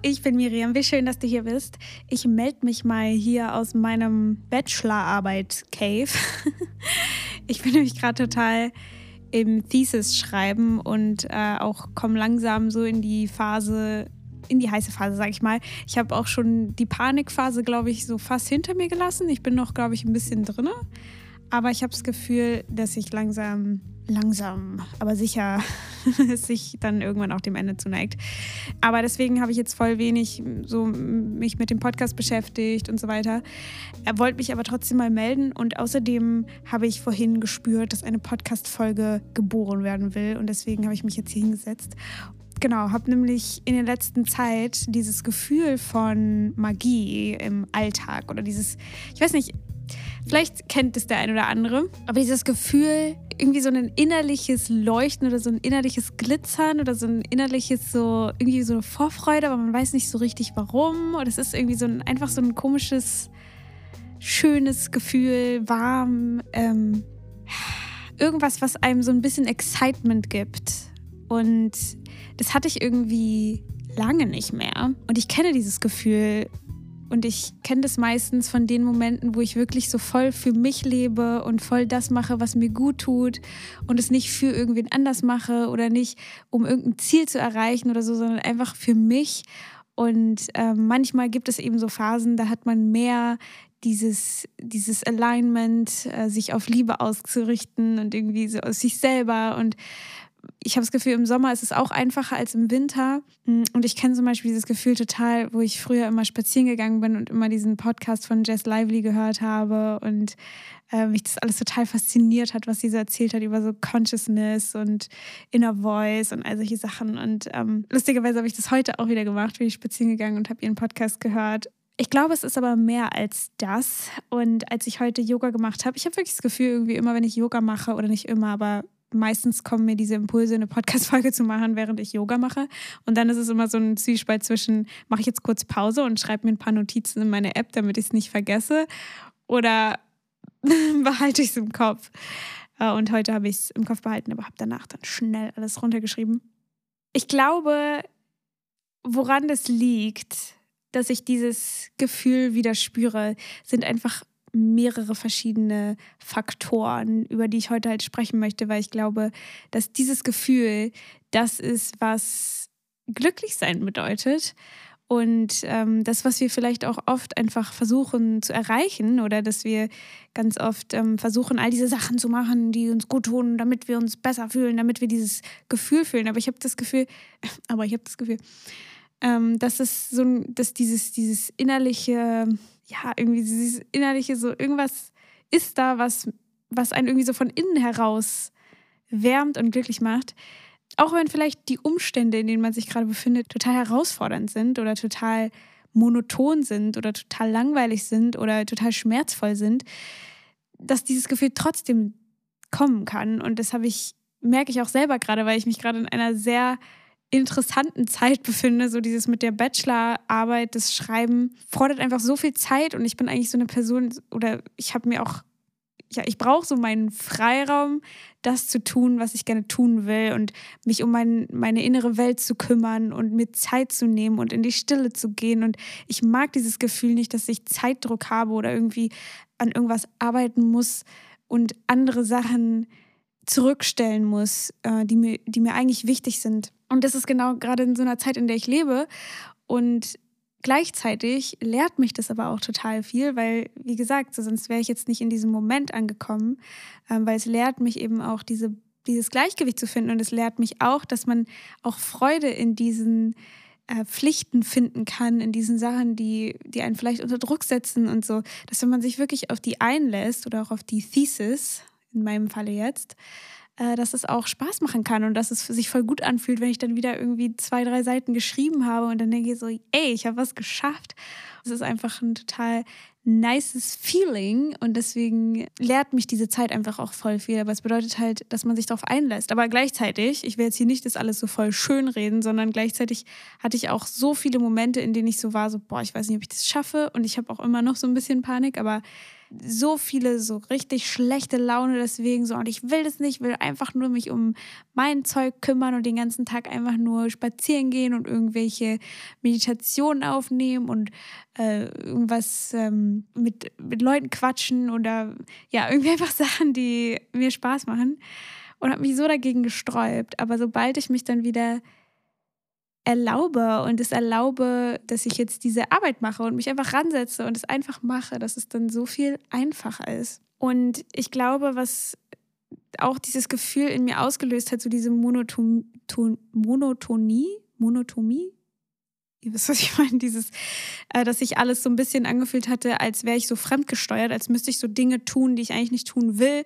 ich bin Miriam. Wie schön, dass du hier bist. Ich melde mich mal hier aus meinem Bachelorarbeit-Cave. ich bin nämlich gerade total im Thesis schreiben und äh, auch komme langsam so in die Phase, in die heiße Phase, sag ich mal. Ich habe auch schon die Panikphase, glaube ich, so fast hinter mir gelassen. Ich bin noch, glaube ich, ein bisschen drin. Aber ich habe das Gefühl, dass ich langsam, langsam, aber sicher sich dann irgendwann auch dem Ende zuneigt. Aber deswegen habe ich jetzt voll wenig so mich mit dem Podcast beschäftigt und so weiter. Er wollte mich aber trotzdem mal melden und außerdem habe ich vorhin gespürt, dass eine Podcast-Folge geboren werden will und deswegen habe ich mich jetzt hier hingesetzt Genau, habe nämlich in der letzten Zeit dieses Gefühl von Magie im Alltag oder dieses, ich weiß nicht, Vielleicht kennt es der ein oder andere, aber dieses Gefühl, irgendwie so ein innerliches Leuchten oder so ein innerliches Glitzern oder so ein innerliches so irgendwie so eine Vorfreude, aber man weiß nicht so richtig warum. Und es ist irgendwie so ein einfach so ein komisches, schönes Gefühl, warm, ähm, irgendwas, was einem so ein bisschen Excitement gibt. Und das hatte ich irgendwie lange nicht mehr. Und ich kenne dieses Gefühl und ich kenne das meistens von den Momenten, wo ich wirklich so voll für mich lebe und voll das mache, was mir gut tut und es nicht für irgendwen anders mache oder nicht, um irgendein Ziel zu erreichen oder so, sondern einfach für mich. Und äh, manchmal gibt es eben so Phasen, da hat man mehr dieses, dieses Alignment, äh, sich auf Liebe auszurichten und irgendwie so aus sich selber und ich habe das Gefühl, im Sommer ist es auch einfacher als im Winter. Und ich kenne zum Beispiel dieses Gefühl total, wo ich früher immer spazieren gegangen bin und immer diesen Podcast von Jess Lively gehört habe und äh, mich das alles total fasziniert hat, was sie so erzählt hat über so Consciousness und Inner Voice und all solche Sachen. Und ähm, lustigerweise habe ich das heute auch wieder gemacht, bin ich spazieren gegangen und habe ihren Podcast gehört. Ich glaube, es ist aber mehr als das. Und als ich heute Yoga gemacht habe, ich habe wirklich das Gefühl, irgendwie immer, wenn ich Yoga mache, oder nicht immer, aber meistens kommen mir diese Impulse, eine Podcast-Folge zu machen, während ich Yoga mache. Und dann ist es immer so ein Zwiespalt zwischen, mache ich jetzt kurz Pause und schreibe mir ein paar Notizen in meine App, damit ich es nicht vergesse, oder behalte ich es im Kopf. Äh, und heute habe ich es im Kopf behalten, aber habe danach dann schnell alles runtergeschrieben. Ich glaube, woran das liegt, dass ich dieses Gefühl wieder spüre, sind einfach mehrere verschiedene Faktoren, über die ich heute halt sprechen möchte, weil ich glaube, dass dieses Gefühl das ist, was glücklich sein bedeutet. Und ähm, das, was wir vielleicht auch oft einfach versuchen zu erreichen oder dass wir ganz oft ähm, versuchen, all diese Sachen zu machen, die uns gut tun, damit wir uns besser fühlen, damit wir dieses Gefühl fühlen. Aber ich habe das Gefühl, aber ich habe das Gefühl, ähm, dass es so, dass dieses, dieses innerliche ja, irgendwie dieses innerliche, so irgendwas ist da, was, was einen irgendwie so von innen heraus wärmt und glücklich macht. Auch wenn vielleicht die Umstände, in denen man sich gerade befindet, total herausfordernd sind oder total monoton sind oder total langweilig sind oder total schmerzvoll sind, dass dieses Gefühl trotzdem kommen kann. Und das habe ich, merke ich auch selber gerade, weil ich mich gerade in einer sehr interessanten Zeit befinde. So dieses mit der Bachelorarbeit, das Schreiben fordert einfach so viel Zeit und ich bin eigentlich so eine Person oder ich habe mir auch, ja, ich brauche so meinen Freiraum, das zu tun, was ich gerne tun will und mich um mein, meine innere Welt zu kümmern und mir Zeit zu nehmen und in die Stille zu gehen. Und ich mag dieses Gefühl nicht, dass ich Zeitdruck habe oder irgendwie an irgendwas arbeiten muss und andere Sachen zurückstellen muss, äh, die, mir, die mir eigentlich wichtig sind. Und das ist genau gerade in so einer Zeit, in der ich lebe. Und gleichzeitig lehrt mich das aber auch total viel, weil, wie gesagt, so sonst wäre ich jetzt nicht in diesem Moment angekommen, äh, weil es lehrt mich eben auch diese, dieses Gleichgewicht zu finden. Und es lehrt mich auch, dass man auch Freude in diesen äh, Pflichten finden kann, in diesen Sachen, die, die einen vielleicht unter Druck setzen und so. Dass wenn man sich wirklich auf die einlässt oder auch auf die Thesis, in meinem Falle jetzt, äh, dass es auch Spaß machen kann und dass es sich voll gut anfühlt, wenn ich dann wieder irgendwie zwei, drei Seiten geschrieben habe und dann denke ich so, ey, ich habe was geschafft. Es ist einfach ein total nices Feeling und deswegen lehrt mich diese Zeit einfach auch voll viel. Aber es bedeutet halt, dass man sich darauf einlässt. Aber gleichzeitig, ich will jetzt hier nicht das alles so voll schön reden, sondern gleichzeitig hatte ich auch so viele Momente, in denen ich so war, so, boah, ich weiß nicht, ob ich das schaffe und ich habe auch immer noch so ein bisschen Panik, aber so viele so richtig schlechte Laune deswegen so und ich will das nicht, will einfach nur mich um mein Zeug kümmern und den ganzen Tag einfach nur spazieren gehen und irgendwelche Meditationen aufnehmen und äh, irgendwas ähm, mit, mit Leuten quatschen oder ja, irgendwie einfach Sachen, die mir Spaß machen und habe mich so dagegen gesträubt. Aber sobald ich mich dann wieder erlaube und es erlaube, dass ich jetzt diese Arbeit mache und mich einfach ransetze und es einfach mache, dass es dann so viel einfacher ist. Und ich glaube, was auch dieses Gefühl in mir ausgelöst hat, so diese Monoton Monotonie, Monotomie, ihr wisst, was ich meine, dieses, äh, dass sich alles so ein bisschen angefühlt hatte, als wäre ich so fremdgesteuert, als müsste ich so Dinge tun, die ich eigentlich nicht tun will,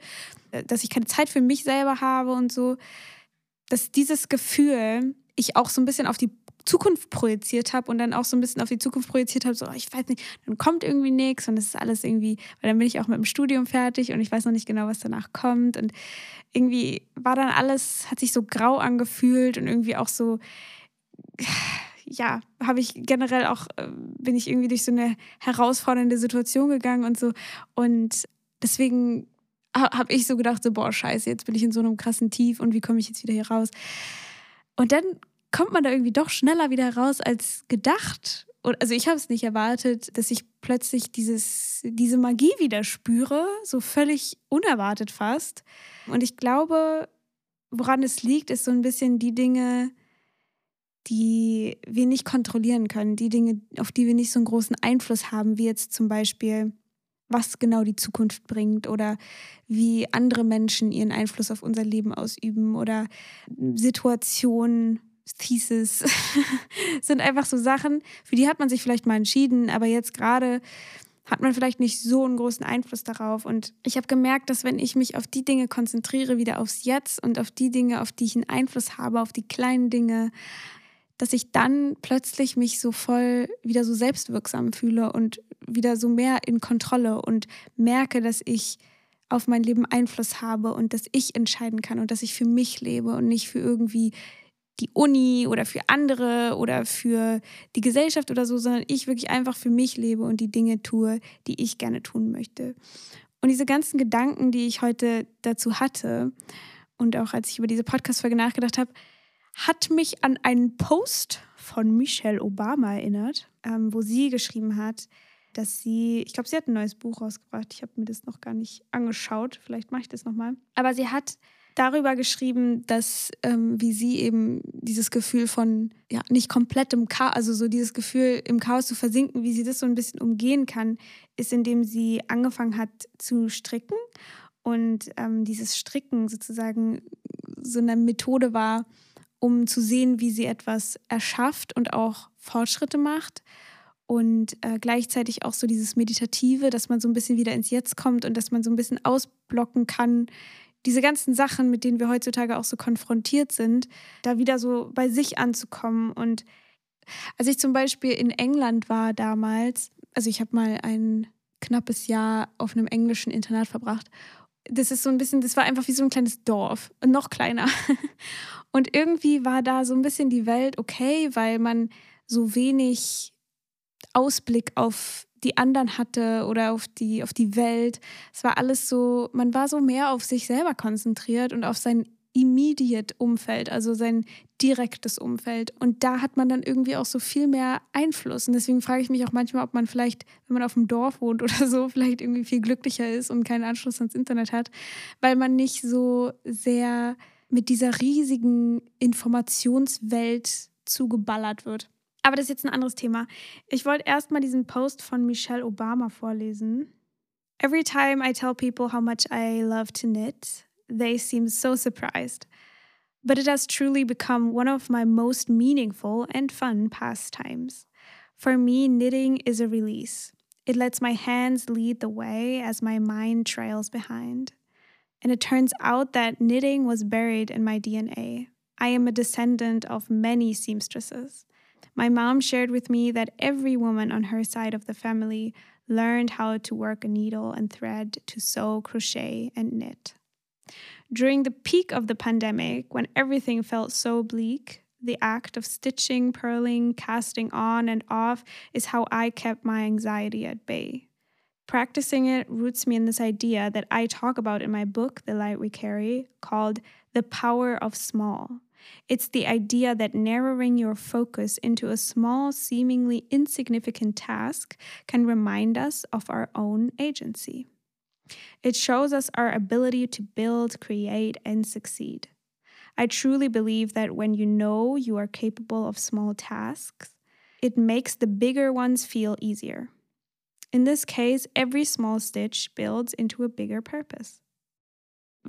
äh, dass ich keine Zeit für mich selber habe und so, dass dieses Gefühl ich auch so ein bisschen auf die Zukunft projiziert habe und dann auch so ein bisschen auf die Zukunft projiziert habe, so, oh, ich weiß nicht, dann kommt irgendwie nichts und es ist alles irgendwie, weil dann bin ich auch mit dem Studium fertig und ich weiß noch nicht genau, was danach kommt und irgendwie war dann alles, hat sich so grau angefühlt und irgendwie auch so, ja, habe ich generell auch, äh, bin ich irgendwie durch so eine herausfordernde Situation gegangen und so und deswegen habe ich so gedacht, so, boah, scheiße, jetzt bin ich in so einem krassen Tief und wie komme ich jetzt wieder hier raus? Und dann kommt man da irgendwie doch schneller wieder raus als gedacht. Und also ich habe es nicht erwartet, dass ich plötzlich dieses, diese Magie wieder spüre, so völlig unerwartet fast. Und ich glaube, woran es liegt, ist so ein bisschen die Dinge, die wir nicht kontrollieren können, die Dinge, auf die wir nicht so einen großen Einfluss haben, wie jetzt zum Beispiel, was genau die Zukunft bringt oder wie andere Menschen ihren Einfluss auf unser Leben ausüben oder Situationen, Thesis sind einfach so Sachen, für die hat man sich vielleicht mal entschieden, aber jetzt gerade hat man vielleicht nicht so einen großen Einfluss darauf. Und ich habe gemerkt, dass wenn ich mich auf die Dinge konzentriere, wieder aufs Jetzt und auf die Dinge, auf die ich einen Einfluss habe, auf die kleinen Dinge, dass ich dann plötzlich mich so voll wieder so selbstwirksam fühle und wieder so mehr in Kontrolle und merke, dass ich auf mein Leben Einfluss habe und dass ich entscheiden kann und dass ich für mich lebe und nicht für irgendwie die Uni oder für andere oder für die Gesellschaft oder so, sondern ich wirklich einfach für mich lebe und die Dinge tue, die ich gerne tun möchte. Und diese ganzen Gedanken, die ich heute dazu hatte und auch als ich über diese Podcast-Folge nachgedacht habe, hat mich an einen Post von Michelle Obama erinnert, ähm, wo sie geschrieben hat, dass sie, ich glaube, sie hat ein neues Buch rausgebracht. Ich habe mir das noch gar nicht angeschaut. Vielleicht mache ich das nochmal. Aber sie hat darüber geschrieben, dass ähm, wie sie eben dieses Gefühl von ja nicht komplettem Chaos, also so dieses Gefühl im Chaos zu versinken, wie sie das so ein bisschen umgehen kann, ist, indem sie angefangen hat zu stricken und ähm, dieses Stricken sozusagen so eine Methode war, um zu sehen, wie sie etwas erschafft und auch Fortschritte macht und äh, gleichzeitig auch so dieses Meditative, dass man so ein bisschen wieder ins Jetzt kommt und dass man so ein bisschen ausblocken kann, diese ganzen Sachen, mit denen wir heutzutage auch so konfrontiert sind, da wieder so bei sich anzukommen. Und als ich zum Beispiel in England war damals, also ich habe mal ein knappes Jahr auf einem englischen Internat verbracht. Das ist so ein bisschen, das war einfach wie so ein kleines Dorf, noch kleiner. Und irgendwie war da so ein bisschen die Welt okay, weil man so wenig Ausblick auf die anderen hatte oder auf die, auf die Welt. Es war alles so, man war so mehr auf sich selber konzentriert und auf sein immediate Umfeld, also sein direktes Umfeld. Und da hat man dann irgendwie auch so viel mehr Einfluss. Und deswegen frage ich mich auch manchmal, ob man vielleicht, wenn man auf dem Dorf wohnt oder so, vielleicht irgendwie viel glücklicher ist und keinen Anschluss ans Internet hat, weil man nicht so sehr mit dieser riesigen Informationswelt zugeballert wird. Aber das ist jetzt ein anderes Thema. Ich wollte erstmal diesen Post von Michelle Obama vorlesen. Every time I tell people how much I love to knit, they seem so surprised. But it has truly become one of my most meaningful and fun pastimes. For me, knitting is a release. It lets my hands lead the way as my mind trails behind. And it turns out that knitting was buried in my DNA. I am a descendant of many seamstresses. My mom shared with me that every woman on her side of the family learned how to work a needle and thread to sew, crochet, and knit. During the peak of the pandemic, when everything felt so bleak, the act of stitching, purling, casting on and off is how I kept my anxiety at bay. Practicing it roots me in this idea that I talk about in my book, The Light We Carry, called The Power of Small. It's the idea that narrowing your focus into a small, seemingly insignificant task can remind us of our own agency. It shows us our ability to build, create, and succeed. I truly believe that when you know you are capable of small tasks, it makes the bigger ones feel easier. In this case, every small stitch builds into a bigger purpose.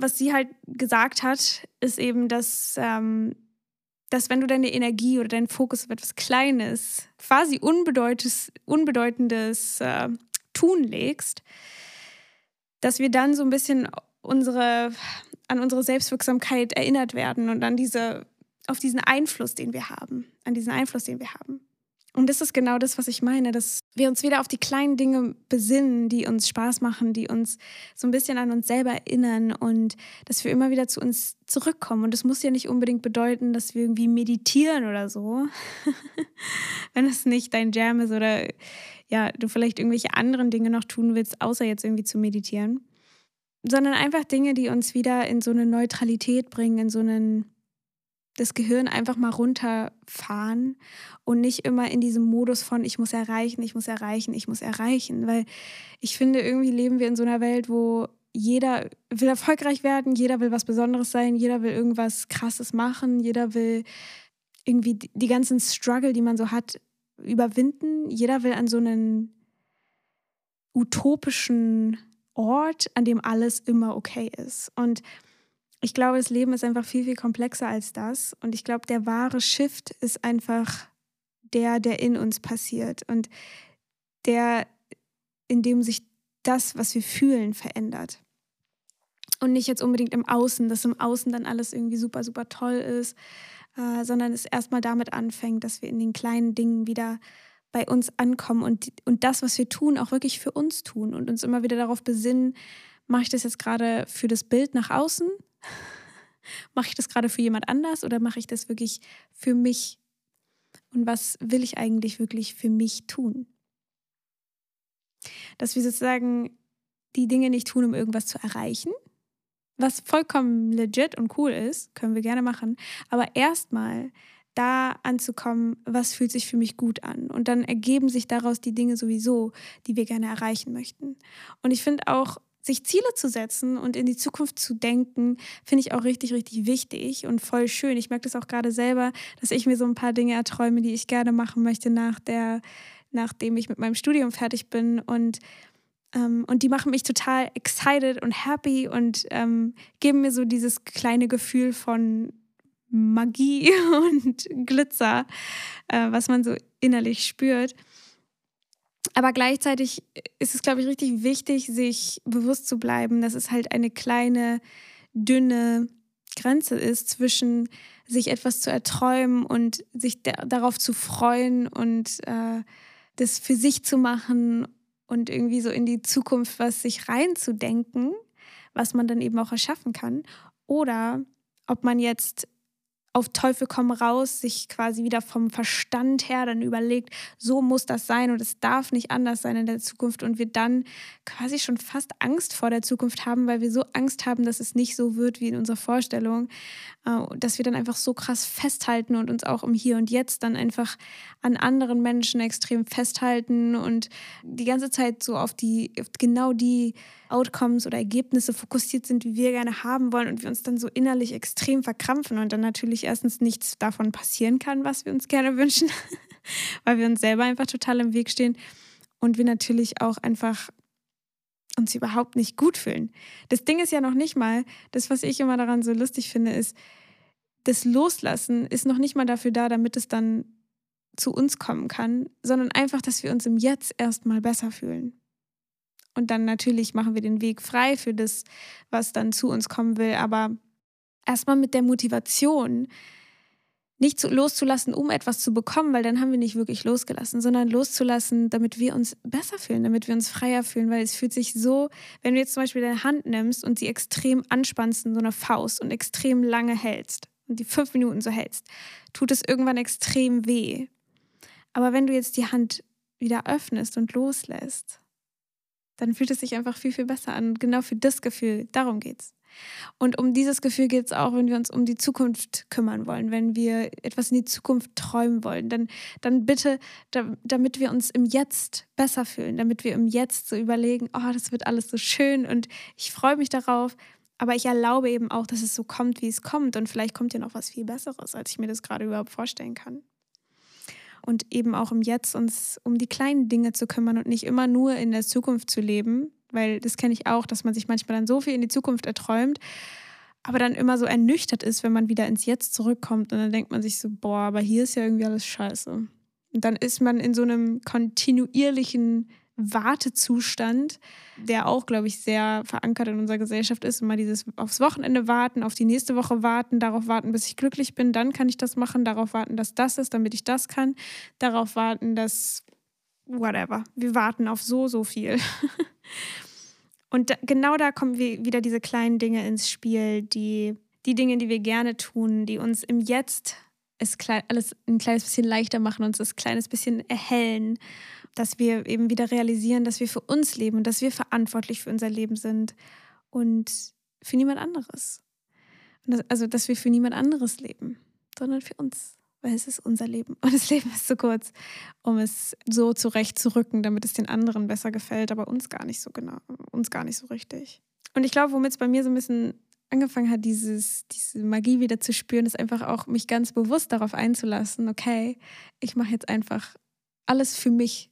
was sie halt gesagt hat, ist eben, dass, ähm, dass wenn du deine Energie oder deinen Fokus auf etwas Kleines, quasi unbedeutendes, unbedeutendes äh, Tun legst, dass wir dann so ein bisschen unsere, an unsere Selbstwirksamkeit erinnert werden und an diese, auf diesen Einfluss, den wir haben, an diesen Einfluss, den wir haben. Und das ist genau das, was ich meine, dass wir uns wieder auf die kleinen Dinge besinnen, die uns Spaß machen, die uns so ein bisschen an uns selber erinnern und dass wir immer wieder zu uns zurückkommen. Und das muss ja nicht unbedingt bedeuten, dass wir irgendwie meditieren oder so, wenn es nicht dein Jam ist oder ja, du vielleicht irgendwelche anderen Dinge noch tun willst, außer jetzt irgendwie zu meditieren, sondern einfach Dinge, die uns wieder in so eine Neutralität bringen, in so einen das Gehirn einfach mal runterfahren und nicht immer in diesem Modus von ich muss erreichen, ich muss erreichen, ich muss erreichen, weil ich finde, irgendwie leben wir in so einer Welt, wo jeder will erfolgreich werden, jeder will was Besonderes sein, jeder will irgendwas Krasses machen, jeder will irgendwie die ganzen Struggle, die man so hat, überwinden. Jeder will an so einen utopischen Ort, an dem alles immer okay ist. Und ich glaube, das Leben ist einfach viel, viel komplexer als das. Und ich glaube, der wahre Shift ist einfach der, der in uns passiert und der, in dem sich das, was wir fühlen, verändert. Und nicht jetzt unbedingt im Außen, dass im Außen dann alles irgendwie super, super toll ist, äh, sondern es erstmal damit anfängt, dass wir in den kleinen Dingen wieder bei uns ankommen und, und das, was wir tun, auch wirklich für uns tun und uns immer wieder darauf besinnen, mache ich das jetzt gerade für das Bild nach außen Mache ich das gerade für jemand anders oder mache ich das wirklich für mich? Und was will ich eigentlich wirklich für mich tun? Dass wir sozusagen die Dinge nicht tun, um irgendwas zu erreichen, was vollkommen legit und cool ist, können wir gerne machen, aber erstmal da anzukommen, was fühlt sich für mich gut an. Und dann ergeben sich daraus die Dinge sowieso, die wir gerne erreichen möchten. Und ich finde auch, sich Ziele zu setzen und in die Zukunft zu denken, finde ich auch richtig, richtig wichtig und voll schön. Ich merke das auch gerade selber, dass ich mir so ein paar Dinge erträume, die ich gerne machen möchte, nach der, nachdem ich mit meinem Studium fertig bin. Und, ähm, und die machen mich total excited und happy und ähm, geben mir so dieses kleine Gefühl von Magie und Glitzer, äh, was man so innerlich spürt. Aber gleichzeitig ist es, glaube ich, richtig wichtig, sich bewusst zu bleiben, dass es halt eine kleine, dünne Grenze ist zwischen sich etwas zu erträumen und sich darauf zu freuen und äh, das für sich zu machen und irgendwie so in die Zukunft was sich reinzudenken, was man dann eben auch erschaffen kann. Oder ob man jetzt auf Teufel komm raus sich quasi wieder vom Verstand her dann überlegt, so muss das sein und es darf nicht anders sein in der Zukunft und wir dann quasi schon fast Angst vor der Zukunft haben, weil wir so Angst haben, dass es nicht so wird wie in unserer Vorstellung, dass wir dann einfach so krass festhalten und uns auch im Hier und Jetzt dann einfach an anderen Menschen extrem festhalten und die ganze Zeit so auf die, auf genau die Outcomes oder Ergebnisse fokussiert sind, wie wir gerne haben wollen und wir uns dann so innerlich extrem verkrampfen und dann natürlich erstens nichts davon passieren kann, was wir uns gerne wünschen, weil wir uns selber einfach total im Weg stehen und wir natürlich auch einfach uns überhaupt nicht gut fühlen. Das Ding ist ja noch nicht mal, das, was ich immer daran so lustig finde, ist, das Loslassen ist noch nicht mal dafür da, damit es dann zu uns kommen kann, sondern einfach, dass wir uns im Jetzt erstmal besser fühlen. Und dann natürlich machen wir den Weg frei für das, was dann zu uns kommen will. Aber erstmal mit der Motivation, nicht zu, loszulassen, um etwas zu bekommen, weil dann haben wir nicht wirklich losgelassen, sondern loszulassen, damit wir uns besser fühlen, damit wir uns freier fühlen, weil es fühlt sich so, wenn du jetzt zum Beispiel deine Hand nimmst und sie extrem anspannst in so einer Faust und extrem lange hältst und die fünf Minuten so hältst, tut es irgendwann extrem weh. Aber wenn du jetzt die Hand wieder öffnest und loslässt, dann fühlt es sich einfach viel, viel besser an. Genau für das Gefühl, darum geht's. Und um dieses Gefühl geht es auch, wenn wir uns um die Zukunft kümmern wollen, wenn wir etwas in die Zukunft träumen wollen. Dann, dann bitte, da, damit wir uns im Jetzt besser fühlen, damit wir im Jetzt so überlegen, oh, das wird alles so schön und ich freue mich darauf. Aber ich erlaube eben auch, dass es so kommt, wie es kommt. Und vielleicht kommt ja noch was viel Besseres, als ich mir das gerade überhaupt vorstellen kann. Und eben auch im Jetzt uns um die kleinen Dinge zu kümmern und nicht immer nur in der Zukunft zu leben, weil das kenne ich auch, dass man sich manchmal dann so viel in die Zukunft erträumt, aber dann immer so ernüchtert ist, wenn man wieder ins Jetzt zurückkommt und dann denkt man sich so, boah, aber hier ist ja irgendwie alles scheiße. Und dann ist man in so einem kontinuierlichen Wartezustand, der auch, glaube ich, sehr verankert in unserer Gesellschaft ist. Immer dieses aufs Wochenende warten, auf die nächste Woche warten, darauf warten, bis ich glücklich bin, dann kann ich das machen, darauf warten, dass das ist, damit ich das kann, darauf warten, dass whatever. Wir warten auf so, so viel. Und da, genau da kommen wir wieder diese kleinen Dinge ins Spiel, die, die Dinge, die wir gerne tun, die uns im Jetzt es klein, alles ein kleines bisschen leichter machen, uns das kleines bisschen erhellen, dass wir eben wieder realisieren, dass wir für uns leben und dass wir verantwortlich für unser Leben sind und für niemand anderes. Also, dass wir für niemand anderes leben, sondern für uns weil es ist unser Leben und das Leben ist zu kurz, um es so zurechtzurücken, damit es den anderen besser gefällt, aber uns gar nicht so genau, uns gar nicht so richtig. Und ich glaube, womit es bei mir so ein bisschen angefangen hat, dieses, diese Magie wieder zu spüren, ist einfach auch mich ganz bewusst darauf einzulassen, okay, ich mache jetzt einfach alles für mich.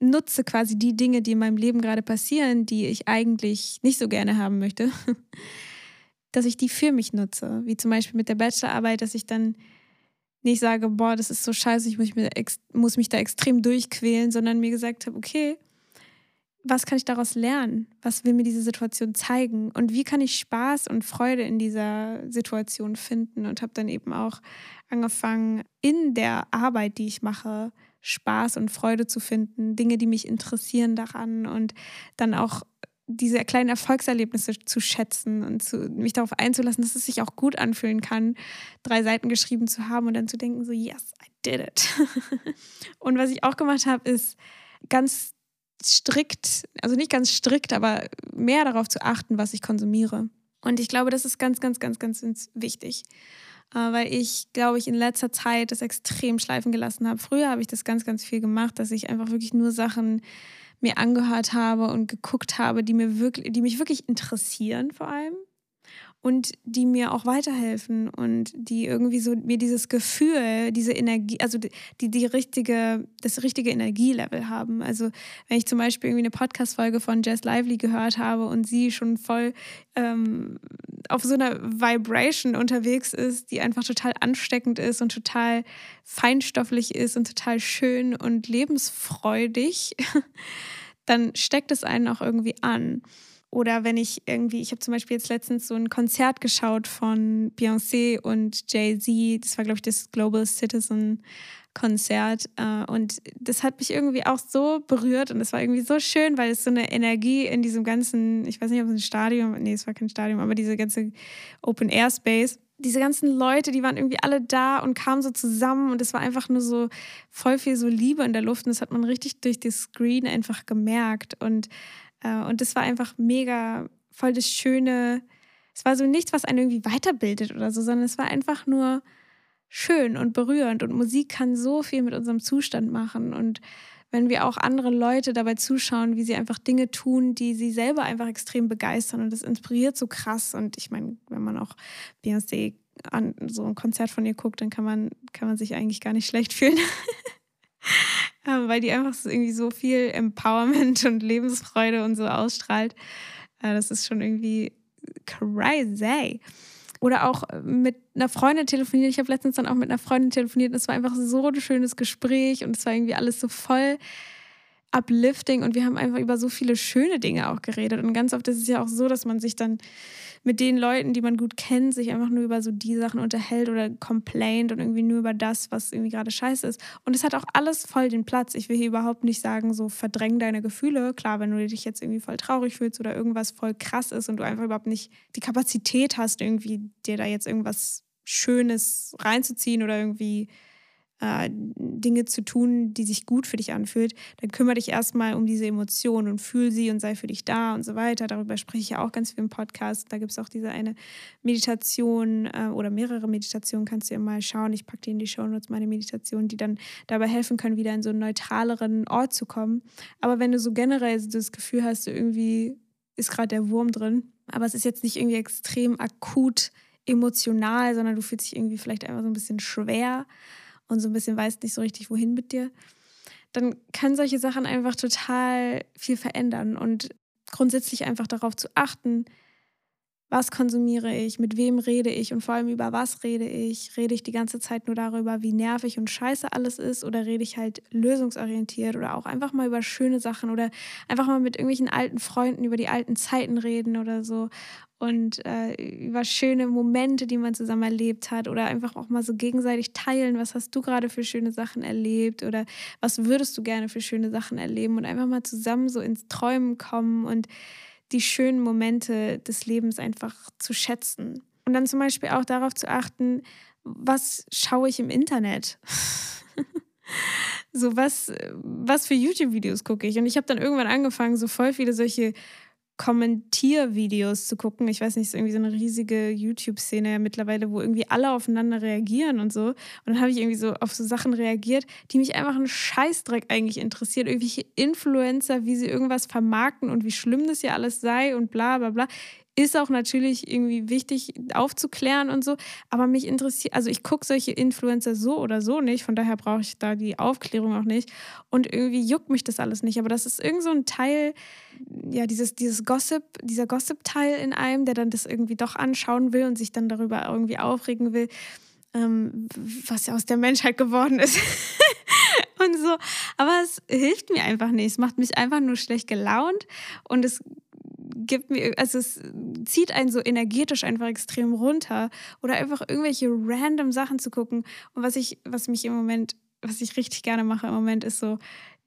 Nutze quasi die Dinge, die in meinem Leben gerade passieren, die ich eigentlich nicht so gerne haben möchte dass ich die für mich nutze. Wie zum Beispiel mit der Bachelorarbeit, dass ich dann nicht sage, boah, das ist so scheiße, ich muss mich, da extrem durchquälen, sondern mir gesagt habe, okay, was kann ich daraus lernen? Was will mir diese Situation zeigen? Und wie kann ich Spaß und Freude in dieser Situation finden? Und habe dann eben auch angefangen, in der Arbeit, die ich mache, Spaß und Freude zu finden, Dinge, die mich interessieren daran und dann auch diese kleinen Erfolgserlebnisse zu schätzen und zu, mich darauf einzulassen, dass es sich auch gut anfühlen kann, drei Seiten geschrieben zu haben und dann zu denken, so, yes, I did it. und was ich auch gemacht habe, ist ganz strikt, also nicht ganz strikt, aber mehr darauf zu achten, was ich konsumiere. Und ich glaube, das ist ganz, ganz, ganz, ganz wichtig. Äh, weil ich, glaube ich, in letzter Zeit das extrem schleifen gelassen habe. Früher habe ich das ganz, ganz viel gemacht, dass ich einfach wirklich nur Sachen mir angehört habe und geguckt habe, die mir wirklich, die mich wirklich interessieren vor allem und die mir auch weiterhelfen und die irgendwie so mir dieses Gefühl, diese Energie, also die, die richtige, das richtige Energielevel haben. Also wenn ich zum Beispiel irgendwie eine Podcast-Folge von Jess Lively gehört habe und sie schon voll ähm, auf so einer Vibration unterwegs ist, die einfach total ansteckend ist und total feinstofflich ist und total schön und lebensfreudig, dann steckt es einen auch irgendwie an. Oder wenn ich irgendwie, ich habe zum Beispiel jetzt letztens so ein Konzert geschaut von Beyoncé und Jay-Z. Das war, glaube ich, das Global Citizen Konzert. Äh, und das hat mich irgendwie auch so berührt und es war irgendwie so schön, weil es so eine Energie in diesem ganzen, ich weiß nicht, ob es ein Stadion, nee, es war kein Stadion, aber diese ganze Open Air Space. Diese ganzen Leute, die waren irgendwie alle da und kamen so zusammen und es war einfach nur so voll viel so Liebe in der Luft und das hat man richtig durch die Screen einfach gemerkt. Und und das war einfach mega, voll das Schöne. Es war so nichts, was einen irgendwie weiterbildet oder so, sondern es war einfach nur schön und berührend. Und Musik kann so viel mit unserem Zustand machen. Und wenn wir auch andere Leute dabei zuschauen, wie sie einfach Dinge tun, die sie selber einfach extrem begeistern und das inspiriert so krass. Und ich meine, wenn man auch Beyoncé an so ein Konzert von ihr guckt, dann kann man, kann man sich eigentlich gar nicht schlecht fühlen. weil die einfach so irgendwie so viel Empowerment und Lebensfreude und so ausstrahlt. Äh, das ist schon irgendwie crazy. Oder auch mit einer Freundin telefoniert. Ich habe letztens dann auch mit einer Freundin telefoniert. Es war einfach so ein schönes Gespräch und es war irgendwie alles so voll uplifting und wir haben einfach über so viele schöne Dinge auch geredet. Und ganz oft ist es ja auch so, dass man sich dann mit den Leuten, die man gut kennt, sich einfach nur über so die Sachen unterhält oder complaint und irgendwie nur über das, was irgendwie gerade scheiße ist. Und es hat auch alles voll den Platz. Ich will hier überhaupt nicht sagen, so verdräng deine Gefühle. Klar, wenn du dich jetzt irgendwie voll traurig fühlst oder irgendwas voll krass ist und du einfach überhaupt nicht die Kapazität hast, irgendwie dir da jetzt irgendwas Schönes reinzuziehen oder irgendwie äh, Dinge zu tun, die sich gut für dich anfühlt, dann kümmere dich erstmal um diese Emotionen und fühl sie und sei für dich da und so weiter. Darüber spreche ich ja auch ganz viel im Podcast. Da gibt es auch diese eine Meditation äh, oder mehrere Meditationen, kannst du ja mal schauen. Ich packe dir in die Show Notes meine Meditation, die dann dabei helfen können, wieder in so einen neutraleren Ort zu kommen. Aber wenn du so generell das Gefühl hast, du irgendwie ist gerade der Wurm drin, aber es ist jetzt nicht irgendwie extrem akut emotional, sondern du fühlst dich irgendwie vielleicht einfach so ein bisschen schwer und so ein bisschen weißt nicht so richtig, wohin mit dir, dann können solche Sachen einfach total viel verändern und grundsätzlich einfach darauf zu achten, was konsumiere ich, mit wem rede ich und vor allem über was rede ich. Rede ich die ganze Zeit nur darüber, wie nervig und scheiße alles ist oder rede ich halt lösungsorientiert oder auch einfach mal über schöne Sachen oder einfach mal mit irgendwelchen alten Freunden über die alten Zeiten reden oder so und äh, über schöne Momente, die man zusammen erlebt hat oder einfach auch mal so gegenseitig teilen, was hast du gerade für schöne Sachen erlebt oder was würdest du gerne für schöne Sachen erleben und einfach mal zusammen so ins Träumen kommen und die schönen Momente des Lebens einfach zu schätzen. Und dann zum Beispiel auch darauf zu achten, was schaue ich im Internet? so was, was für YouTube-Videos gucke ich? Und ich habe dann irgendwann angefangen, so voll viele solche Kommentiervideos zu gucken. Ich weiß nicht, es ist irgendwie so eine riesige YouTube-Szene mittlerweile, wo irgendwie alle aufeinander reagieren und so. Und dann habe ich irgendwie so auf so Sachen reagiert, die mich einfach einen Scheißdreck eigentlich interessiert. Irgendwelche Influencer, wie sie irgendwas vermarkten und wie schlimm das ja alles sei und bla bla bla. Ist auch natürlich irgendwie wichtig aufzuklären und so. Aber mich interessiert, also ich gucke solche Influencer so oder so nicht. Von daher brauche ich da die Aufklärung auch nicht. Und irgendwie juckt mich das alles nicht. Aber das ist irgend so ein Teil, ja, dieses, dieses Gossip, dieser Gossip-Teil in einem, der dann das irgendwie doch anschauen will und sich dann darüber irgendwie aufregen will, ähm, was ja aus der Menschheit geworden ist. und so. Aber es hilft mir einfach nicht. Es macht mich einfach nur schlecht gelaunt und es gibt mir, also es zieht einen so energetisch einfach extrem runter oder einfach irgendwelche random Sachen zu gucken. Und was ich, was mich im Moment, was ich richtig gerne mache im Moment, ist so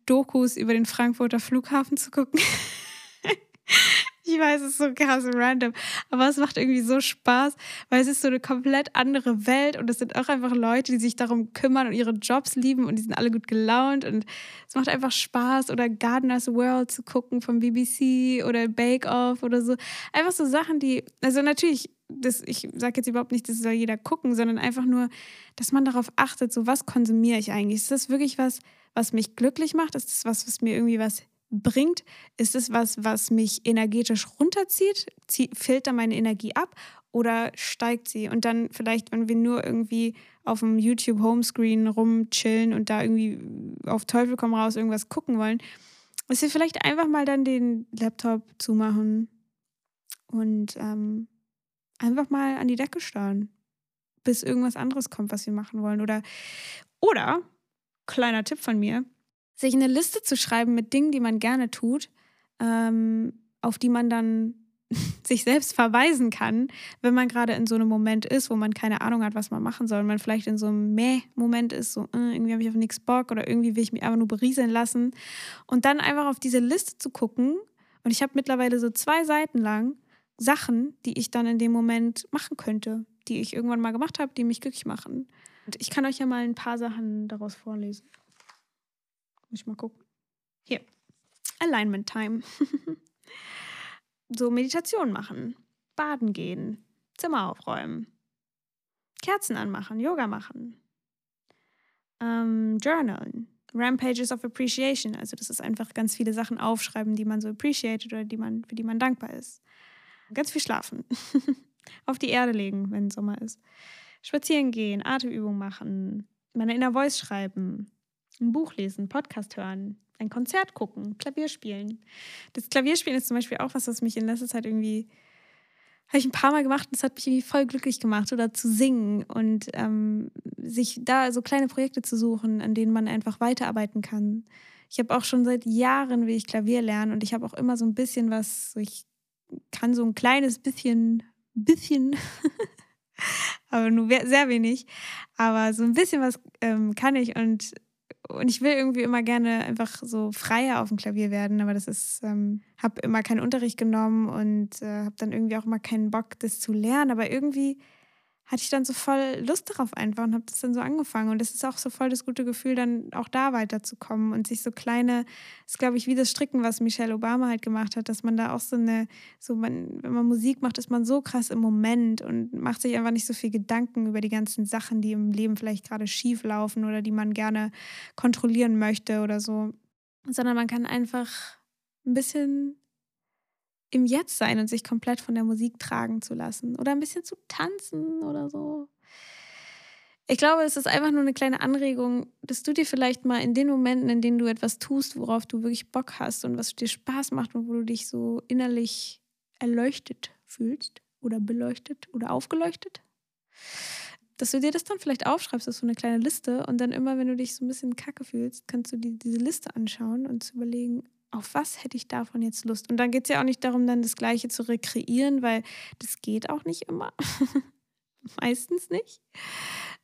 Dokus über den Frankfurter Flughafen zu gucken. Ich weiß, es ist so krass random, aber es macht irgendwie so Spaß, weil es ist so eine komplett andere Welt und es sind auch einfach Leute, die sich darum kümmern und ihre Jobs lieben und die sind alle gut gelaunt und es macht einfach Spaß oder Gardener's World zu gucken vom BBC oder Bake Off oder so. Einfach so Sachen, die, also natürlich, das, ich sage jetzt überhaupt nicht, das soll jeder gucken, sondern einfach nur, dass man darauf achtet, so was konsumiere ich eigentlich? Ist das wirklich was, was mich glücklich macht? Ist das was, was mir irgendwie was bringt? Ist es was, was mich energetisch runterzieht? Fällt da meine Energie ab oder steigt sie? Und dann vielleicht, wenn wir nur irgendwie auf dem YouTube Homescreen rumchillen und da irgendwie auf Teufel komm raus irgendwas gucken wollen, ist wir vielleicht einfach mal dann den Laptop zumachen und ähm, einfach mal an die Decke starren, bis irgendwas anderes kommt, was wir machen wollen. Oder, oder, kleiner Tipp von mir, sich eine Liste zu schreiben mit Dingen, die man gerne tut, ähm, auf die man dann sich selbst verweisen kann, wenn man gerade in so einem Moment ist, wo man keine Ahnung hat, was man machen soll. Man vielleicht in so einem Meh-Moment ist, so äh, irgendwie habe ich auf nichts Bock oder irgendwie will ich mich einfach nur berieseln lassen. Und dann einfach auf diese Liste zu gucken. Und ich habe mittlerweile so zwei Seiten lang Sachen, die ich dann in dem Moment machen könnte, die ich irgendwann mal gemacht habe, die mich glücklich machen. Und ich kann euch ja mal ein paar Sachen daraus vorlesen. Muss ich mal gucken. Hier. Alignment Time. so Meditation machen, baden gehen, Zimmer aufräumen, Kerzen anmachen, Yoga machen, ähm, Journalen, Rampages of Appreciation. Also das ist einfach ganz viele Sachen aufschreiben, die man so appreciated oder die man, für die man dankbar ist. Ganz viel schlafen. Auf die Erde legen, wenn Sommer ist. Spazieren gehen, Atemübungen machen, meine Inner Voice schreiben, ein Buch lesen, Podcast hören, ein Konzert gucken, Klavier spielen. Das Klavierspielen ist zum Beispiel auch was, was mich in letzter Zeit irgendwie, habe ich ein paar Mal gemacht und das hat mich irgendwie voll glücklich gemacht. Oder zu singen und ähm, sich da so kleine Projekte zu suchen, an denen man einfach weiterarbeiten kann. Ich habe auch schon seit Jahren will ich Klavier lernen und ich habe auch immer so ein bisschen was, ich kann so ein kleines bisschen, bisschen, aber nur sehr wenig, aber so ein bisschen was ähm, kann ich und und ich will irgendwie immer gerne einfach so freier auf dem Klavier werden, aber das ist, ähm, habe immer keinen Unterricht genommen und äh, habe dann irgendwie auch immer keinen Bock, das zu lernen. Aber irgendwie hatte ich dann so voll Lust darauf einfach und habe das dann so angefangen. Und das ist auch so voll das gute Gefühl, dann auch da weiterzukommen und sich so kleine, ist glaube ich wie das Stricken, was Michelle Obama halt gemacht hat, dass man da auch so eine, so man, wenn man Musik macht, ist man so krass im Moment und macht sich einfach nicht so viel Gedanken über die ganzen Sachen, die im Leben vielleicht gerade schief laufen oder die man gerne kontrollieren möchte oder so, sondern man kann einfach ein bisschen im Jetzt sein und sich komplett von der Musik tragen zu lassen oder ein bisschen zu tanzen oder so. Ich glaube, es ist einfach nur eine kleine Anregung, dass du dir vielleicht mal in den Momenten, in denen du etwas tust, worauf du wirklich Bock hast und was dir Spaß macht und wo du dich so innerlich erleuchtet fühlst oder beleuchtet oder aufgeleuchtet, dass du dir das dann vielleicht aufschreibst, das ist so eine kleine Liste und dann immer, wenn du dich so ein bisschen kacke fühlst, kannst du dir diese Liste anschauen und zu überlegen, auf was hätte ich davon jetzt Lust? Und dann geht es ja auch nicht darum, dann das Gleiche zu rekreieren, weil das geht auch nicht immer. Meistens nicht.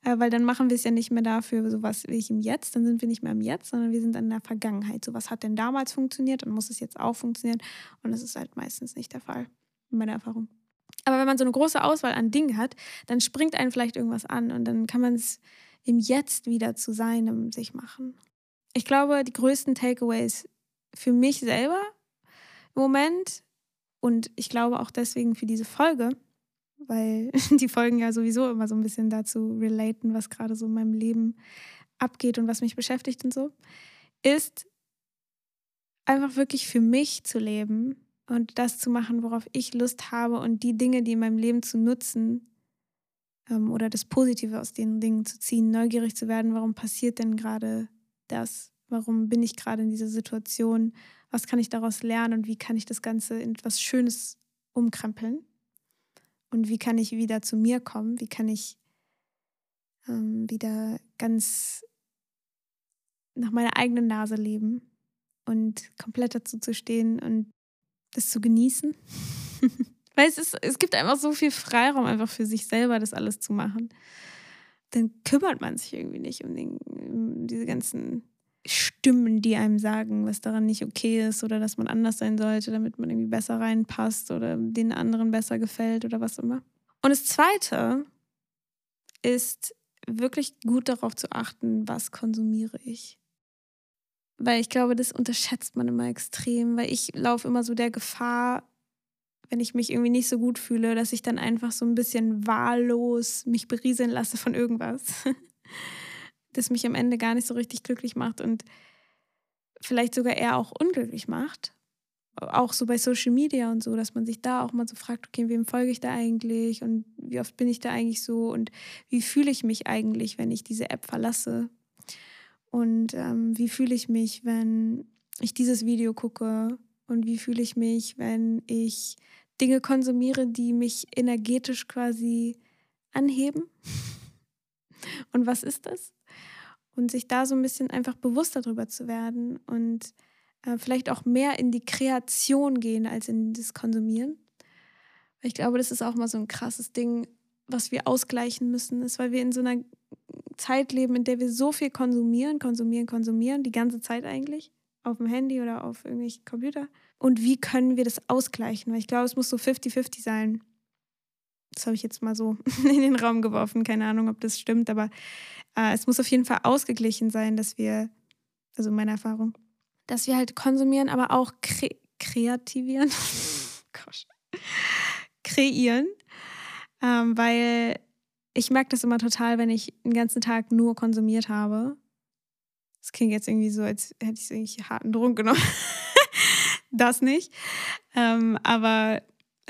Äh, weil dann machen wir es ja nicht mehr dafür, sowas wie ich im Jetzt, dann sind wir nicht mehr im Jetzt, sondern wir sind in der Vergangenheit. So was hat denn damals funktioniert, dann muss es jetzt auch funktionieren. Und das ist halt meistens nicht der Fall, in meiner Erfahrung. Aber wenn man so eine große Auswahl an Dingen hat, dann springt einen vielleicht irgendwas an und dann kann man es im Jetzt wieder zu seinem sich machen. Ich glaube, die größten Takeaways für mich selber im Moment und ich glaube auch deswegen für diese Folge, weil die Folgen ja sowieso immer so ein bisschen dazu relaten, was gerade so in meinem Leben abgeht und was mich beschäftigt und so, ist einfach wirklich für mich zu leben und das zu machen, worauf ich Lust habe und die Dinge, die in meinem Leben zu nutzen ähm, oder das Positive aus den Dingen zu ziehen, neugierig zu werden, warum passiert denn gerade das? Warum bin ich gerade in dieser Situation? Was kann ich daraus lernen und wie kann ich das Ganze in etwas Schönes umkrempeln? Und wie kann ich wieder zu mir kommen? Wie kann ich ähm, wieder ganz nach meiner eigenen Nase leben und komplett dazu zu stehen und das zu genießen? Weil es, ist, es gibt einfach so viel Freiraum, einfach für sich selber das alles zu machen. Dann kümmert man sich irgendwie nicht um, den, um diese ganzen Stimmen, die einem sagen, was daran nicht okay ist oder dass man anders sein sollte, damit man irgendwie besser reinpasst oder den anderen besser gefällt oder was immer. Und das Zweite ist wirklich gut darauf zu achten, was konsumiere ich. Weil ich glaube, das unterschätzt man immer extrem, weil ich laufe immer so der Gefahr, wenn ich mich irgendwie nicht so gut fühle, dass ich dann einfach so ein bisschen wahllos mich berieseln lasse von irgendwas. das mich am Ende gar nicht so richtig glücklich macht und vielleicht sogar eher auch unglücklich macht. Auch so bei Social Media und so, dass man sich da auch mal so fragt, okay, wem folge ich da eigentlich und wie oft bin ich da eigentlich so und wie fühle ich mich eigentlich, wenn ich diese App verlasse und ähm, wie fühle ich mich, wenn ich dieses Video gucke und wie fühle ich mich, wenn ich Dinge konsumiere, die mich energetisch quasi anheben. Und was ist das? Und sich da so ein bisschen einfach bewusster drüber zu werden und äh, vielleicht auch mehr in die Kreation gehen als in das Konsumieren. Ich glaube, das ist auch mal so ein krasses Ding, was wir ausgleichen müssen, ist, weil wir in so einer Zeit leben, in der wir so viel konsumieren, konsumieren, konsumieren, die ganze Zeit eigentlich, auf dem Handy oder auf irgendwelchen Computer. Und wie können wir das ausgleichen? Weil ich glaube, es muss so 50-50 sein. Das habe ich jetzt mal so in den Raum geworfen. Keine Ahnung, ob das stimmt, aber äh, es muss auf jeden Fall ausgeglichen sein, dass wir, also meine Erfahrung, dass wir halt konsumieren, aber auch kre kreativieren. Gosh. Kreieren. Ähm, weil ich merke das immer total, wenn ich den ganzen Tag nur konsumiert habe. Das klingt jetzt irgendwie so, als hätte ich irgendwie harten Druck genommen. das nicht. Ähm, aber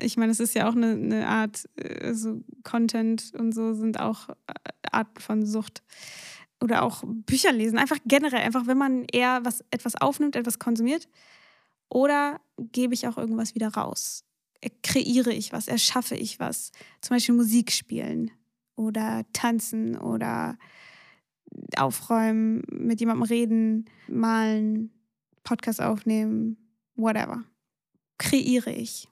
ich meine, es ist ja auch eine, eine Art, äh, so Content und so sind auch äh, Arten von Sucht. Oder auch Bücher lesen, einfach generell, einfach wenn man eher was, etwas aufnimmt, etwas konsumiert. Oder gebe ich auch irgendwas wieder raus? Kreiere ich was, erschaffe ich was? Zum Beispiel Musik spielen oder tanzen oder aufräumen, mit jemandem reden, malen, Podcast aufnehmen, whatever. Kreiere ich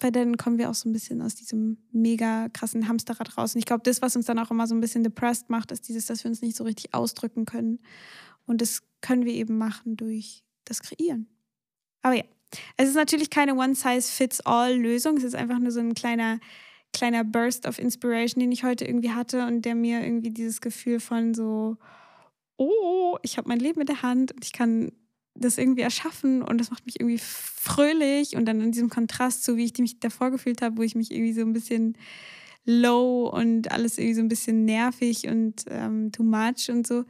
weil dann kommen wir auch so ein bisschen aus diesem mega krassen Hamsterrad raus. Und ich glaube, das, was uns dann auch immer so ein bisschen depressed macht, ist dieses, dass wir uns nicht so richtig ausdrücken können. Und das können wir eben machen durch das Kreieren. Aber ja, es ist natürlich keine One-Size-Fits-All-Lösung. Es ist einfach nur so ein kleiner kleiner Burst of Inspiration, den ich heute irgendwie hatte und der mir irgendwie dieses Gefühl von so, oh, ich habe mein Leben in der Hand und ich kann das irgendwie erschaffen und das macht mich irgendwie fröhlich und dann in diesem Kontrast zu, wie ich mich davor gefühlt habe, wo ich mich irgendwie so ein bisschen low und alles irgendwie so ein bisschen nervig und ähm, too much und so.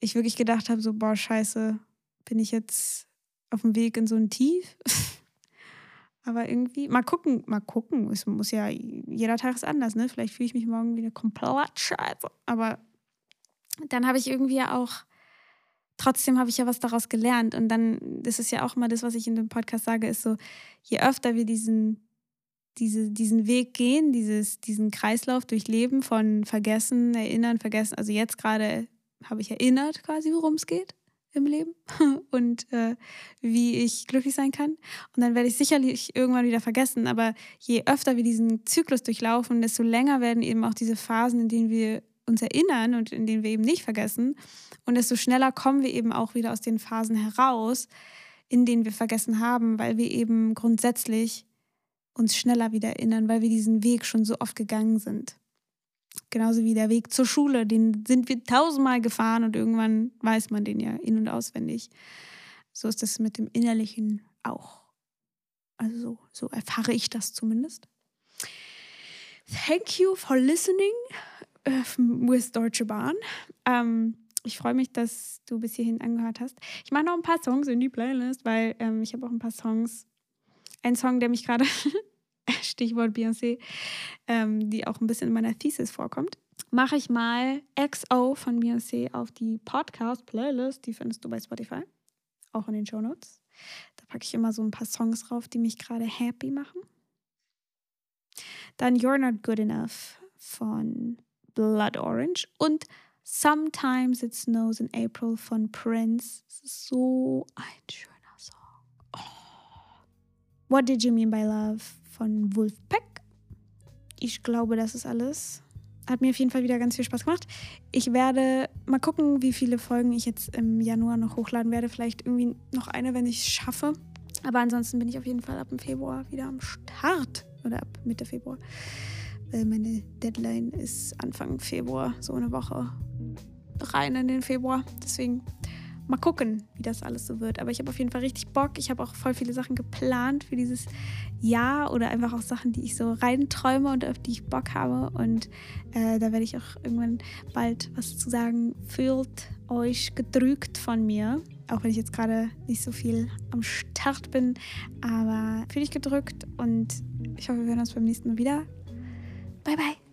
Ich wirklich gedacht habe, so, boah, scheiße, bin ich jetzt auf dem Weg in so ein Tief? Aber irgendwie, mal gucken, mal gucken. Es muss ja, jeder Tag ist anders, ne? Vielleicht fühle ich mich morgen wieder komplett scheiße. Aber dann habe ich irgendwie ja auch, trotzdem habe ich ja was daraus gelernt. Und dann, das ist ja auch mal das, was ich in dem Podcast sage, ist so, je öfter wir diesen, diese, diesen Weg gehen, dieses, diesen Kreislauf durchleben von vergessen, erinnern, vergessen. Also jetzt gerade habe ich erinnert quasi, worum es geht im Leben und äh, wie ich glücklich sein kann. Und dann werde ich sicherlich irgendwann wieder vergessen. Aber je öfter wir diesen Zyklus durchlaufen, desto länger werden eben auch diese Phasen, in denen wir uns erinnern und in denen wir eben nicht vergessen. Und desto schneller kommen wir eben auch wieder aus den Phasen heraus, in denen wir vergessen haben, weil wir eben grundsätzlich uns schneller wieder erinnern, weil wir diesen Weg schon so oft gegangen sind. Genauso wie der Weg zur Schule, den sind wir tausendmal gefahren und irgendwann weiß man den ja in- und auswendig. So ist das mit dem Innerlichen auch. Also so, so erfahre ich das zumindest. Thank you for listening uh, with Deutsche Bahn. Ähm, ich freue mich, dass du bis hierhin angehört hast. Ich mache noch ein paar Songs in die Playlist, weil ähm, ich habe auch ein paar Songs. Ein Song, der mich gerade Stichwort Beyoncé, ähm, die auch ein bisschen in meiner Thesis vorkommt, mache ich mal XO von Beyoncé auf die Podcast-Playlist. Die findest du bei Spotify, auch in den Show Notes. Da packe ich immer so ein paar Songs drauf, die mich gerade happy machen. Dann You're Not Good Enough von Blood Orange und Sometimes It Snows in April von Prince. So ein schöner Song. Oh. What Did You Mean by Love von Wolfpack. Ich glaube, das ist alles. Hat mir auf jeden Fall wieder ganz viel Spaß gemacht. Ich werde mal gucken, wie viele Folgen ich jetzt im Januar noch hochladen werde. Vielleicht irgendwie noch eine, wenn ich es schaffe. Aber ansonsten bin ich auf jeden Fall ab dem Februar wieder am Start. Oder ab Mitte Februar. Weil meine Deadline ist Anfang Februar, so eine Woche rein in den Februar. Deswegen mal gucken, wie das alles so wird. Aber ich habe auf jeden Fall richtig Bock. Ich habe auch voll viele Sachen geplant für dieses Jahr oder einfach auch Sachen, die ich so reinträume und auf die ich Bock habe. Und äh, da werde ich auch irgendwann bald was zu sagen. Fühlt euch gedrückt von mir. Auch wenn ich jetzt gerade nicht so viel am Start bin. Aber fühle ich gedrückt und ich hoffe, wir hören uns beim nächsten Mal wieder. 拜拜。